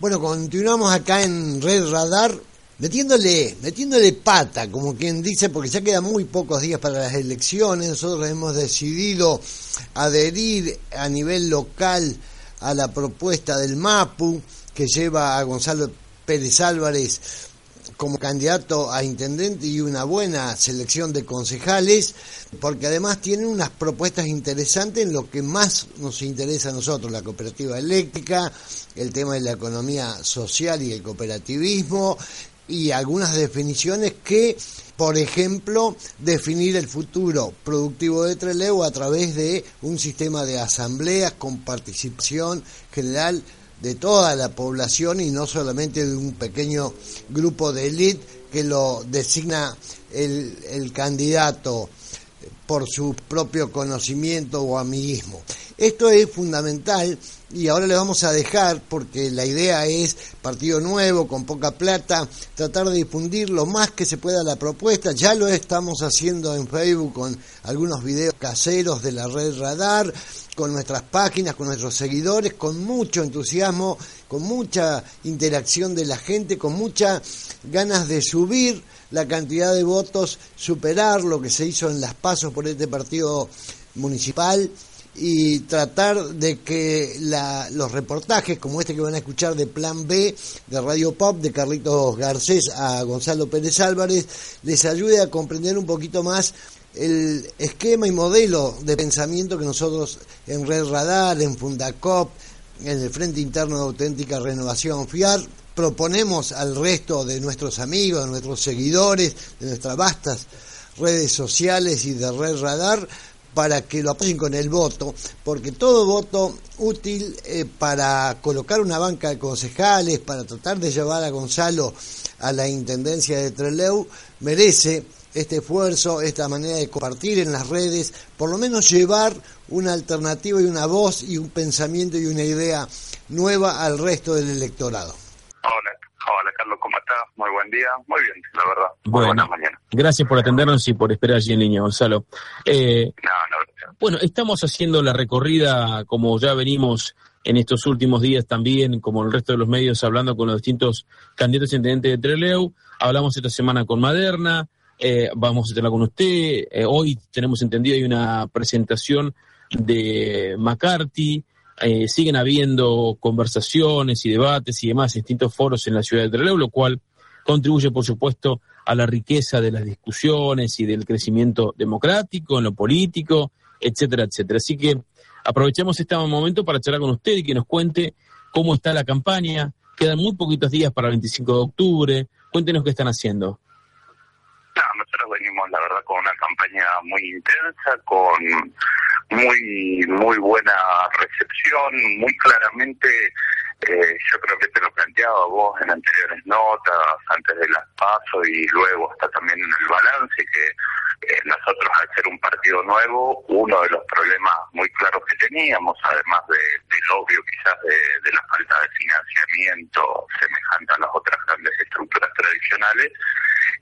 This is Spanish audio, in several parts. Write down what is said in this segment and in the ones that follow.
Bueno, continuamos acá en Red Radar metiéndole, metiéndole pata, como quien dice, porque ya quedan muy pocos días para las elecciones. Nosotros hemos decidido adherir a nivel local a la propuesta del MAPU que lleva a Gonzalo Pérez Álvarez como candidato a intendente y una buena selección de concejales, porque además tienen unas propuestas interesantes en lo que más nos interesa a nosotros, la cooperativa eléctrica, el tema de la economía social y el cooperativismo, y algunas definiciones que, por ejemplo, definir el futuro productivo de Trelew a través de un sistema de asambleas con participación general de toda la población y no solamente de un pequeño grupo de élite que lo designa el, el candidato por su propio conocimiento o amiguismo. Esto es fundamental y ahora le vamos a dejar, porque la idea es partido nuevo, con poca plata, tratar de difundir lo más que se pueda la propuesta. Ya lo estamos haciendo en Facebook con algunos videos caseros de la red Radar, con nuestras páginas, con nuestros seguidores, con mucho entusiasmo, con mucha interacción de la gente, con muchas ganas de subir la cantidad de votos, superar lo que se hizo en las pasos por este partido municipal y tratar de que los reportajes como este que van a escuchar de Plan B de Radio Pop de Carlitos Garcés a Gonzalo Pérez Álvarez les ayude a comprender un poquito más el esquema y modelo de pensamiento que nosotros en Red Radar, en Fundacop, en el Frente Interno de Auténtica Renovación FIAR, proponemos al resto de nuestros amigos, de nuestros seguidores, de nuestras vastas redes sociales y de Red Radar, para que lo apoyen con el voto, porque todo voto útil eh, para colocar una banca de concejales, para tratar de llevar a Gonzalo a la Intendencia de Treleu, merece este esfuerzo, esta manera de compartir en las redes, por lo menos llevar una alternativa y una voz y un pensamiento y una idea nueva al resto del electorado. Hola, hola Carlos, ¿cómo estás? Muy buen día, muy bien, la verdad. Muy mañana. Gracias por atendernos y por esperar allí en línea, Gonzalo. Eh, no, no, bueno, estamos haciendo la recorrida como ya venimos en estos últimos días también, como el resto de los medios, hablando con los distintos candidatos a intendente de Treleu. Hablamos esta semana con Maderna, eh, vamos a tenerla con usted. Eh, hoy tenemos entendido hay una presentación de McCarthy. Eh, siguen habiendo conversaciones y debates y demás distintos foros en la ciudad de Trelew, lo cual contribuye, por supuesto, a la riqueza de las discusiones y del crecimiento democrático, en lo político, etcétera, etcétera. Así que aprovechemos este momento para charlar con usted y que nos cuente cómo está la campaña. Quedan muy poquitos días para el 25 de octubre. Cuéntenos qué están haciendo nosotros venimos, la verdad, con una campaña muy intensa, con muy muy buena recepción, muy claramente, eh, yo creo que te lo planteaba vos en anteriores notas, antes de las pasos y luego hasta también en el balance, que eh, nosotros al ser un partido nuevo, uno de los problemas muy claros que teníamos, además de, del obvio quizás de, de la falta de financiamiento semejante a las otras grandes estructuras tradicionales,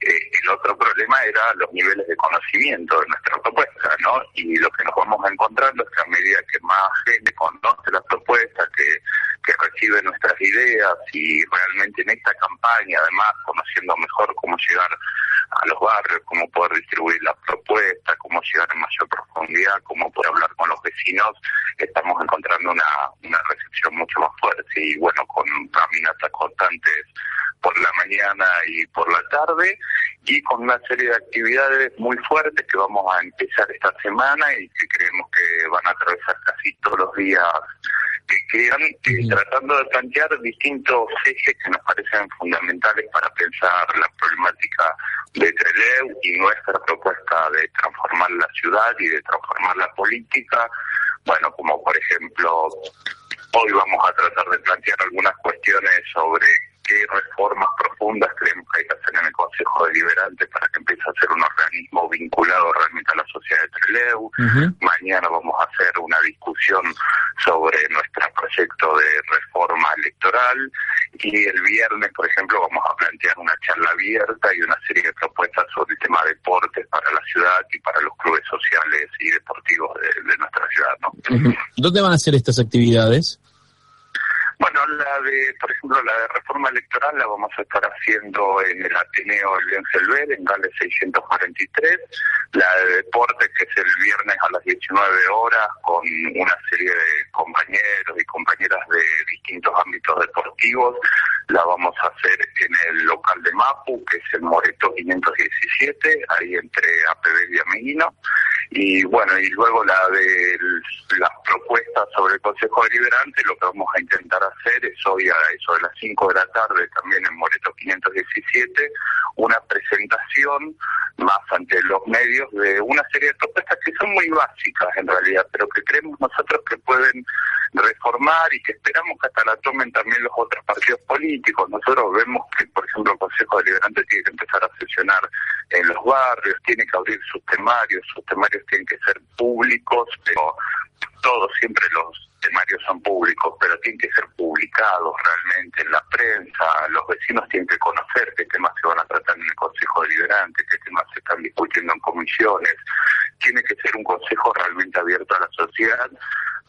eh, el otro problema era los niveles de conocimiento de nuestra propuesta, ¿no? Y lo que nos vamos encontrando es que a medida que más gente conoce la propuesta, que, que recibe nuestras ideas y realmente en esta campaña, además, conociendo mejor cómo llegar a los barrios, cómo poder distribuir la propuesta, cómo llegar en mayor profundidad, cómo poder hablar con los vecinos, estamos encontrando una, una recepción mucho más fuerte y bueno, con caminatas constantes por la mañana y por la tarde y con una serie de actividades muy fuertes que vamos a empezar esta semana y que creemos que van a atravesar casi todos los días que quedan, eh, tratando de plantear distintos ejes que nos parecen fundamentales para pensar la problemática de Trelew y nuestra propuesta de transformar la ciudad y de transformar la política. Bueno, como por ejemplo, hoy vamos a tratar de plantear algunas cuestiones sobre qué reformas profundas creemos que hay que hacer en el Consejo Deliberante para que empiece a ser un organismo vinculado realmente a la sociedad de Treleu. Mañana vamos a hacer una discusión sobre nuestro proyecto de reforma electoral y el viernes, por ejemplo, vamos a plantear una charla abierta y una serie de propuestas sobre el tema de deportes para la ciudad y para los clubes sociales y deportivos de, nuestra ciudad. ¿no? ¿Dónde van a ser estas actividades? Bueno, la de, por ejemplo, la de reforma electoral la vamos a estar haciendo en el Ateneo El Selver, en Gales 643. La de deporte, que es el viernes a las 19 horas, con una serie de compañeros y compañeras de distintos ámbitos deportivos. La vamos a hacer en el local de Mapu, que es el Moreto 517, ahí entre APB y Ameguino. Y bueno, y luego la de las propuestas sobre el Consejo Deliberante, lo que vamos a intentar hacer es hoy a eso de las 5 de la tarde, también en Moreto 517, una presentación más ante los medios de una serie de propuestas que son muy básicas en realidad, pero que creemos nosotros que pueden reformar y que esperamos que hasta la tomen también los otros partidos políticos. Nosotros vemos que, por ejemplo, el Consejo Deliberante tiene que empezar a sesionar en los barrios, tiene que abrir sus temarios, sus temarios tienen que ser públicos, pero todos siempre los temarios son públicos, pero tienen que ser publicados realmente en la prensa, los vecinos tienen que conocer qué temas se van a tratar en el Consejo Deliberante, qué temas se están discutiendo en comisiones, tiene que ser un consejo realmente abierto a la sociedad,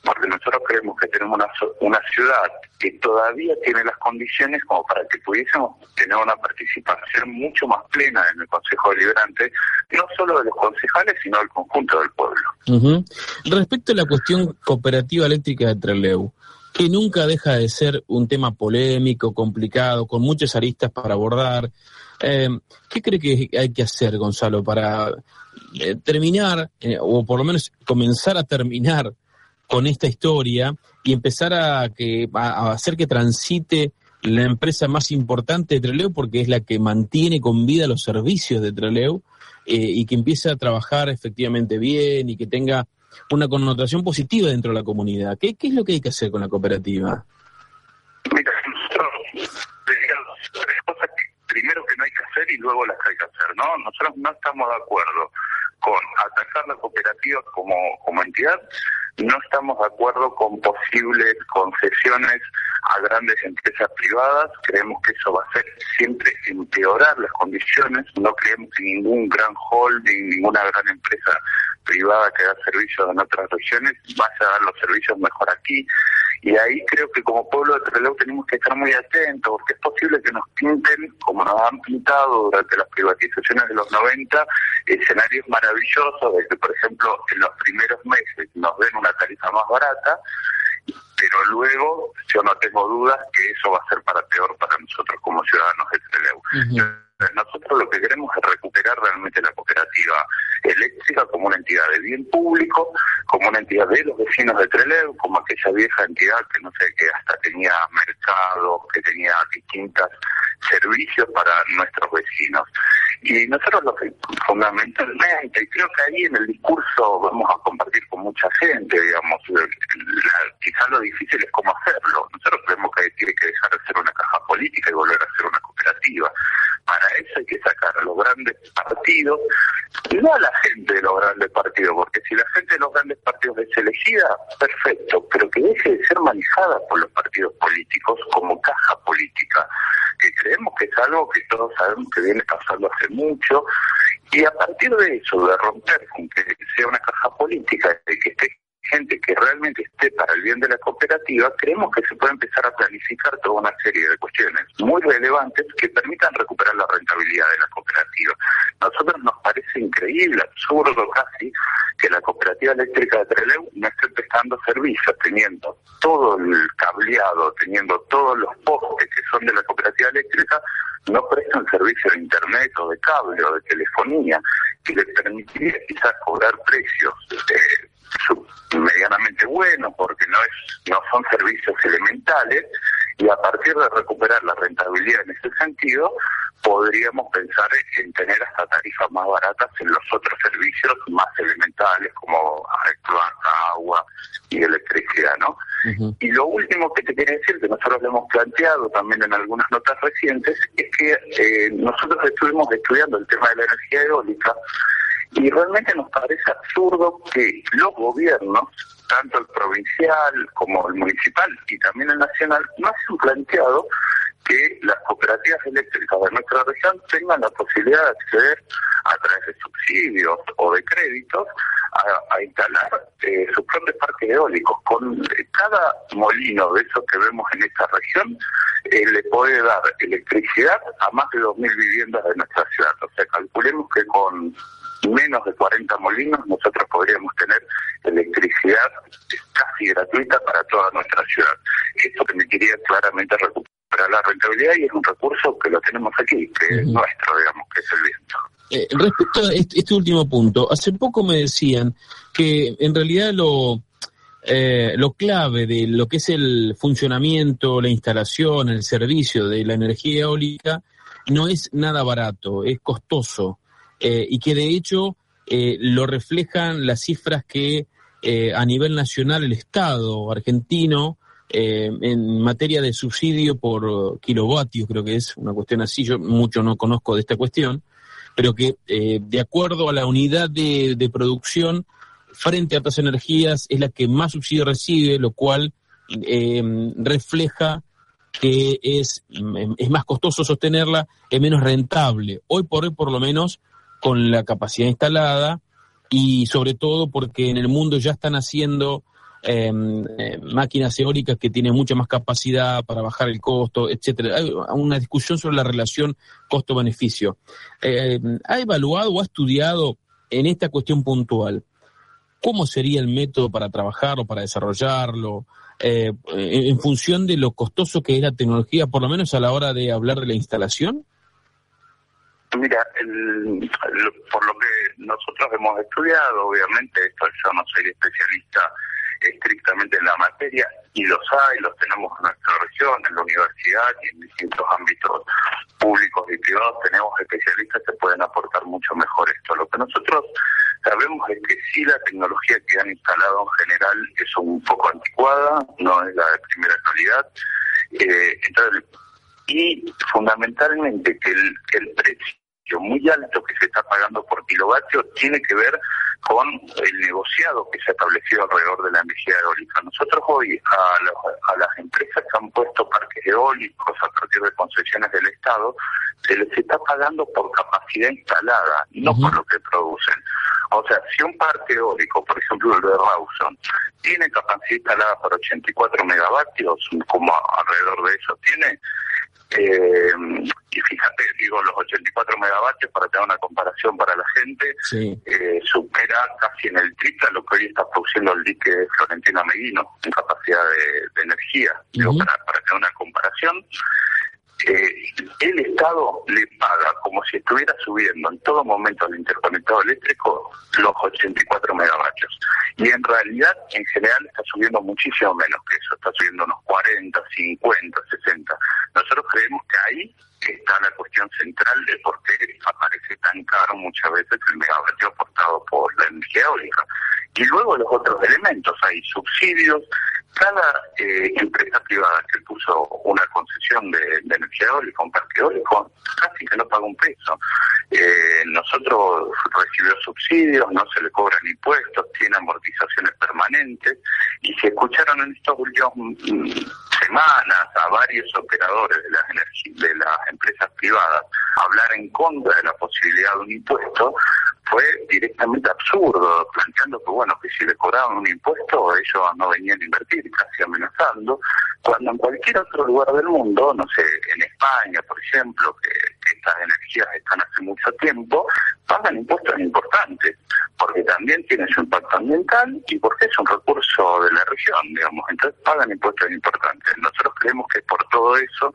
porque nosotros creemos que tenemos una, una ciudad que todavía tiene las condiciones como para que pudiésemos tener una participación mucho más plena en el Consejo Deliberante, no solo de los concejales, sino del conjunto del pueblo. Respecto a la cuestión cooperativa eléctrica de Treleu, que nunca deja de ser un tema polémico, complicado, con muchas aristas para abordar. Eh, ¿Qué cree que hay que hacer, Gonzalo, para eh, terminar, eh, o por lo menos comenzar a terminar con esta historia y empezar a, que, a hacer que transite la empresa más importante de Treleu porque es la que mantiene con vida los servicios de Treleu eh, y que empiece a trabajar efectivamente bien y que tenga una connotación positiva dentro de la comunidad. ¿Qué, es lo que hay que hacer con la cooperativa? Mira, nosotros tres cosas primero que no hay que hacer y luego las que hay que hacer, ¿no? Nosotros no estamos de acuerdo con atacar la cooperativa como, como entidad, no estamos de acuerdo con posibles concesiones a grandes empresas privadas, creemos que eso va a ser siempre empeorar las condiciones, no creemos que ningún gran holding, ninguna gran empresa privada que da servicios en otras regiones vaya a dar los servicios mejor aquí. Y ahí creo que como pueblo de Trelew tenemos que estar muy atentos, porque es posible que nos pinten, como nos han pintado durante las privatizaciones de los 90, escenarios maravillosos de que, por ejemplo, en los primeros meses nos den una tarifa más barata, pero luego yo no tengo dudas que eso va a ser para peor para nosotros como ciudadanos de Trelew. Nosotros lo que queremos es recuperar realmente la cooperativa eléctrica como una entidad de bien público, como una entidad de los vecinos de Trelew, como aquella vieja entidad que no sé, que hasta tenía mercado, que tenía distintos servicios para nuestros vecinos. Y nosotros lo que fundamentalmente, y creo que ahí en el discurso vamos a compartir con mucha gente, digamos, quizás lo difícil es cómo hacerlo. Nosotros creemos que tiene que dejar de ser una caja política y volver a ser una cooperativa. Para eso hay que sacar a los grandes partidos, no a la gente de los grandes partidos, porque si la gente de los grandes partidos es elegida, perfecto, pero que deje de ser manejada por los partidos políticos como caja política, que creemos que es algo que todos sabemos que viene pasando hace mucho, y a partir de eso, de romper con que sea una caja política, de que esté gente que realmente esté para el bien de la cooperativa, creemos que se puede empezar a planificar toda una serie de cuestiones muy relevantes que permitan recuperar la rentabilidad de la cooperativa. A nosotros nos parece increíble, absurdo casi, que la cooperativa eléctrica de Trelew no esté prestando servicios, teniendo todo el cableado, teniendo todos los postes que son de la cooperativa eléctrica, no prestan servicio de internet o de cable o de telefonía, que le permitiría quizás cobrar precios eh, medianamente bueno porque no es no son servicios elementales y a partir de recuperar la rentabilidad en ese sentido podríamos pensar en tener hasta tarifas más baratas en los otros servicios más elementales como agua y electricidad, ¿no? Y lo último que te quería decir, que nosotros lo hemos planteado también en algunas notas recientes, es que eh, nosotros estuvimos estudiando el tema de la energía eólica y realmente nos parece absurdo que los gobiernos, tanto el provincial como el municipal y también el nacional, no hayan planteado que las cooperativas eléctricas de nuestra región tengan la posibilidad de acceder a través de subsidios o de créditos a, instalar eh, sus propios parques eólicos. Con cada molino de esos que vemos en esta región, eh, le puede dar electricidad a más de 2.000 viviendas de nuestra ciudad. O sea, calculemos que con menos de 40 molinos nosotros podríamos tener electricidad casi gratuita para toda nuestra ciudad. Esto que me quería claramente recuperar la rentabilidad y es un recurso que lo tenemos aquí, que es nuestro, digamos, que es el viento. Eh, respecto a este, este, último punto, hace poco me decían que en realidad lo, eh, lo clave de lo que es el funcionamiento, la instalación, el servicio de la energía eólica no es nada barato, es costoso eh, y que de hecho lo reflejan las cifras que a nivel nacional el Estado argentino en materia de subsidio por kilovatios, creo que es una cuestión así, yo mucho no conozco de esta cuestión, pero que eh, de acuerdo a la unidad de, producción frente a otras energías es la que más subsidio recibe, lo cual eh, refleja que es, es más costoso sostenerla, es menos rentable. Hoy por hoy, por lo menos, con la capacidad instalada y sobre todo porque en el mundo ya están haciendo Em, eh, máquinas eólicas que tienen mucha más capacidad para bajar el costo, etcétera. Hay una discusión sobre la relación costo-beneficio. Eh, ¿Ha evaluado o ha estudiado en esta cuestión puntual cómo sería el método para trabajarlo, para desarrollarlo, eh, en función de lo costoso que es la tecnología, por lo menos a la hora de hablar de la instalación? Mira, por lo que nosotros hemos estudiado, obviamente, esto yo no soy especialista estrictamente en la materia y los hay, los tenemos en nuestra región, en la universidad y en distintos ámbitos públicos y privados tenemos especialistas que pueden aportar mucho mejor esto. Lo que nosotros sabemos es que sí la tecnología que han instalado en general es un poco anticuada, no es la de primera calidad. Eh, entonces, y fundamentalmente que el, que el precio muy alto que se está pagando por kilovatio tiene que ver con el negociado que se ha establecido alrededor de la energía eólica. Nosotros hoy a, las empresas que han puesto parques eólicos a partir de concesiones del Estado, se les está pagando por capacidad instalada, no por lo que producen. O sea, si un parque eólico, por ejemplo el de Rawson, tiene capacidad instalada por 84 megavatios, como alrededor de eso tiene, eh, y fíjate, digo, los 84 megavatios, para tener una comparación para la gente, eh, supera casi en el triple lo que hoy está produciendo el dique Florentino Meguino en capacidad de, energía. para, para tener una comparación, eh, el Estado le paga como si estuviera subiendo en todo momento al interconectado eléctrico los 84 megavatios. Y en realidad, en general, está subiendo muchísimo menos que eso, está subiendo unos 40, 50, 60. Nosotros creemos que ahí está la cuestión central de por qué aparece tan caro muchas veces el megavatio aportado por la energía eólica. Y luego los otros elementos, hay subsidios, cada eh, empresa privada que puso una concesión de, energía eólica, un parque eólico, casi que no paga un peso. Eh, nosotros recibió subsidios, no se le cobran impuestos, tiene amortizaciones permanentes y se escucharon en estos últimos mm, semanas a varios operadores de las de las empresas privadas hablar en contra de la posibilidad de un impuesto fue directamente absurdo, planteando que bueno, que si le cobraban un impuesto ellos no venían a invertir, casi amenazando, cuando en cualquier otro lugar del mundo, no sé, en España, por ejemplo, que, estas energías están hace mucho tiempo, pagan impuestos importantes, porque también tienen su impacto ambiental y porque es un recurso de la región, digamos, entonces pagan impuestos importantes. Nosotros creemos que por todo eso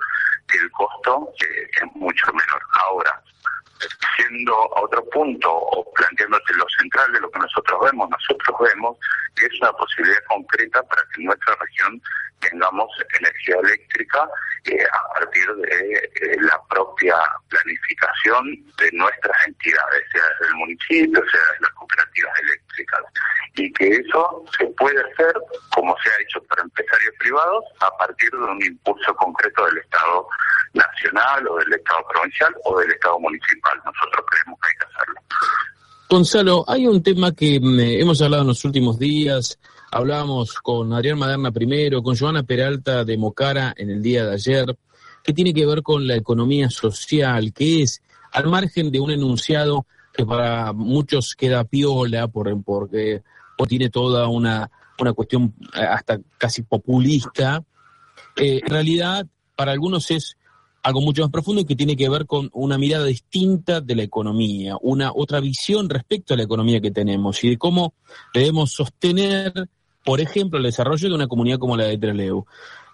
el costo es mucho menor. Ahora, siendo a otro punto o planteándote lo central de lo que nosotros vemos, nosotros vemos que es una posibilidad concreta para que en nuestra región tengamos energía eléctrica eh, a partir de eh, la propia planificación de nuestras entidades, sea desde el municipio, sea desde las cooperativas eléctricas, y que eso se puede hacer, como se ha hecho para empresarios privados, a partir de un impulso concreto del Estado nacional o del Estado provincial o del Estado municipal. Nosotros creemos que hay que hacerlo. Gonzalo, hay un tema que mm, hemos hablado en los últimos días, hablábamos con Adrián Maderna primero, con Joana Peralta de Mocara en el día de ayer, que tiene que ver con la economía social, que es, al margen de un enunciado que para muchos queda piola por, porque tiene toda una, una cuestión eh, hasta casi populista, eh, en realidad para algunos es algo mucho más profundo y que tiene que ver con una mirada distinta de la economía, una otra visión respecto a la economía que tenemos y de cómo debemos sostener, por ejemplo, el desarrollo de una comunidad como la de Trelew.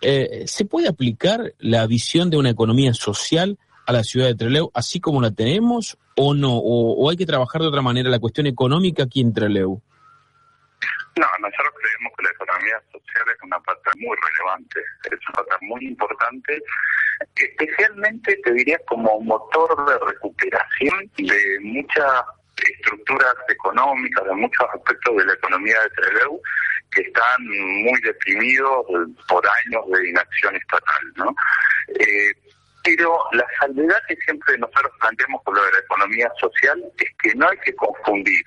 Eh, ¿Se puede aplicar la visión de una economía social a la ciudad de Trelew así como la tenemos o no? ¿O, hay que trabajar de otra manera la cuestión económica aquí en Trelew? No, nosotros creemos que la economía social es una parte muy relevante, es una parte muy importante, especialmente te diría como motor de recuperación de muchas estructuras económicas, de muchos aspectos de la economía de Trelew que están muy deprimidos por años de inacción estatal, ¿no? Eh, pero la salvedad que siempre nosotros planteamos con lo de la economía social es que no hay que confundir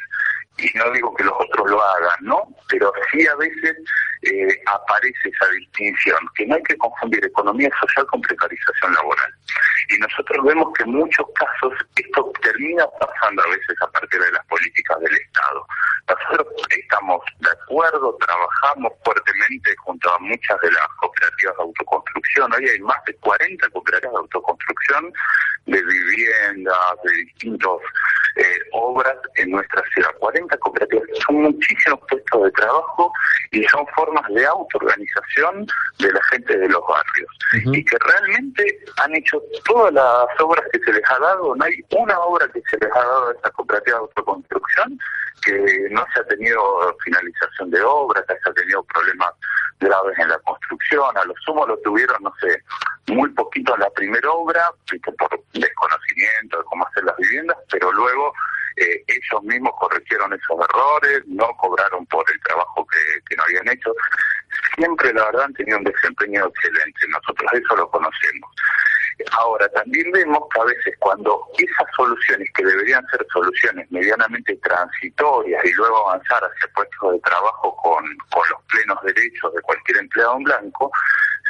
y no digo que los otros lo hagan, ¿no? Pero sí a veces eh, aparece esa distinción, que no hay que confundir economía social con precarización laboral. Y nosotros vemos que en muchos casos esto termina pasando a veces a partir de las políticas del Estado. Nosotros estamos de acuerdo, trabajamos fuertemente junto a muchas de las cooperativas de autoconstrucción. Hoy hay más de 40 cooperativas de autoconstrucción de viviendas, de distintos eh, obras en nuestra ciudad. 40 cooperativas, son muchísimos puestos de trabajo y son formas de autoorganización de la gente de los barrios. Y que realmente han hecho todas las obras que se les ha dado, no hay una obra que se les ha dado a esta cooperativa de autoconstrucción que no se ha tenido finalización de obras, que se ha tenido problemas graves en la construcción, a lo sumo lo tuvieron, no sé, muy poquito en la primera obra, por desconocimiento de cómo hacer las viviendas, pero luego eh, ellos mismos corrigieron esos errores, no cobraron por el trabajo que, que no habían hecho. Siempre, la verdad, han tenido un desempeño excelente. Nosotros eso lo conocemos. Ahora, también vemos que a veces cuando esas soluciones que deberían ser soluciones medianamente transitorias y luego avanzar hacia puestos de trabajo con, con los plenos derechos de cualquier empleado en blanco,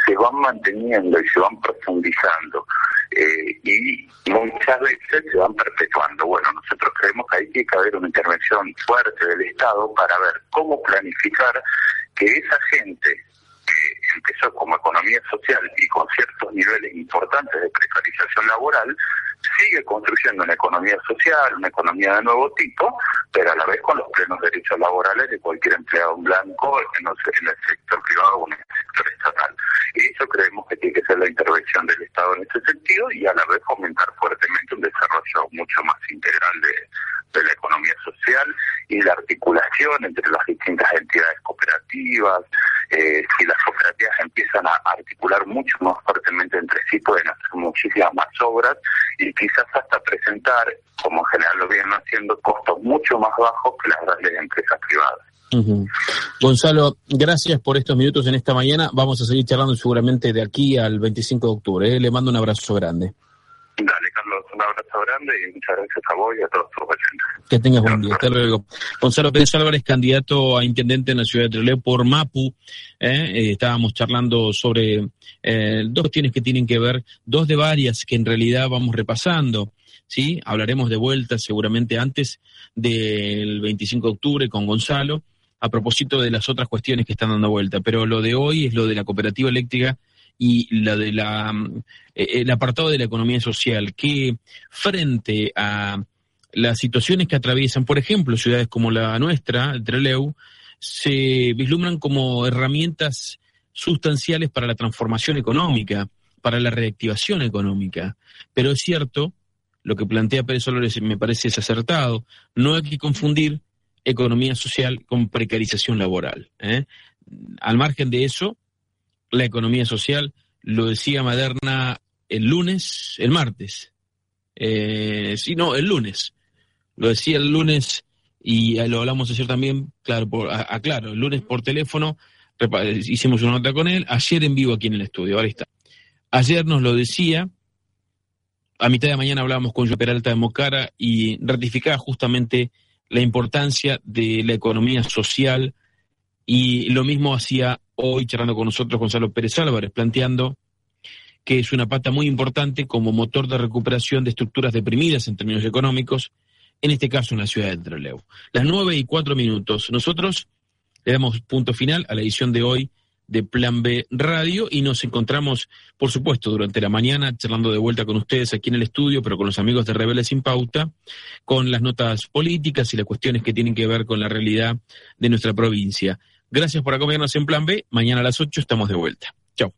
se van manteniendo y se van profundizando eh, y muchas veces se van perpetuando. Bueno, nosotros creemos que hay que haber una intervención fuerte del Estado para ver cómo planificar que esa gente que empezó como economía social y con ciertos niveles importantes de precarización laboral, sigue construyendo una economía social, una economía de nuevo tipo, pero a la vez con los plenos derechos laborales de cualquier empleado blanco en el sector privado o en el sector estatal. Y eso creemos que que ser la intervención del Estado en ese sentido y a la vez fomentar fuertemente un desarrollo mucho más integral de, de la economía social y la articulación entre las distintas entidades cooperativas. Eh, si las cooperativas empiezan a articular mucho más fuertemente entre sí, pueden hacer muchísimas más obras y quizás hasta presentar, como en general lo vienen haciendo, costos mucho más bajos que las grandes empresas privadas. Gonzalo, gracias por estos minutos en esta mañana. Vamos a seguir charlando seguramente de aquí al 25 de octubre. ¿eh? Le mando un abrazo grande. Dale, Carlos, un abrazo grande y muchas gracias a vos y a todos tus oyentes. Que tengas buen día. Hasta luego. Gonzalo Pérez Álvarez, candidato a intendente en la ciudad de Trelew por MAPU. ¿eh? Eh, estábamos charlando sobre eh, dos cuestiones que tienen que ver, dos de varias que en realidad vamos repasando. ¿sí? Hablaremos de vuelta seguramente antes del 25 de octubre con Gonzalo a propósito de las otras cuestiones que están dando vuelta. Pero lo de hoy es lo de la cooperativa eléctrica y la de la eh, el apartado de la economía social que frente a las situaciones que atraviesan, por ejemplo, ciudades como la nuestra, Trelew, se vislumbran como herramientas sustanciales para la transformación económica, para la reactivación económica. Pero es cierto, lo que plantea Pérez Solores me parece es acertado, no hay que confundir economía social con precarización laboral. ¿eh? Al margen de eso, la economía social, lo decía Maderna el lunes, el martes. Eh, sí, no, el lunes. Lo decía el lunes y lo hablamos ayer también, claro, por, claro, el lunes por teléfono hicimos una nota con él, ayer en vivo aquí en el estudio, ahora está. Ayer nos lo decía, a mitad de mañana hablábamos con Joe Peralta de Mocara y ratificaba justamente la importancia de la economía social y lo mismo hacía hoy charlando con nosotros Gonzalo Pérez Álvarez, planteando que es una pata muy importante como motor de recuperación de estructuras deprimidas en términos económicos en este caso en la ciudad de Trelew. Las nueve y cuatro minutos. Nosotros le damos punto final a la edición de hoy de Plan B Radio y nos encontramos, por supuesto, durante la mañana charlando de vuelta con ustedes aquí en el estudio, pero con los amigos de Rebeldes sin Pauta, con las notas políticas y las cuestiones que tienen que ver con la realidad de nuestra provincia. Gracias por acompañarnos en Plan B. Mañana a las 8 estamos de vuelta. Chao.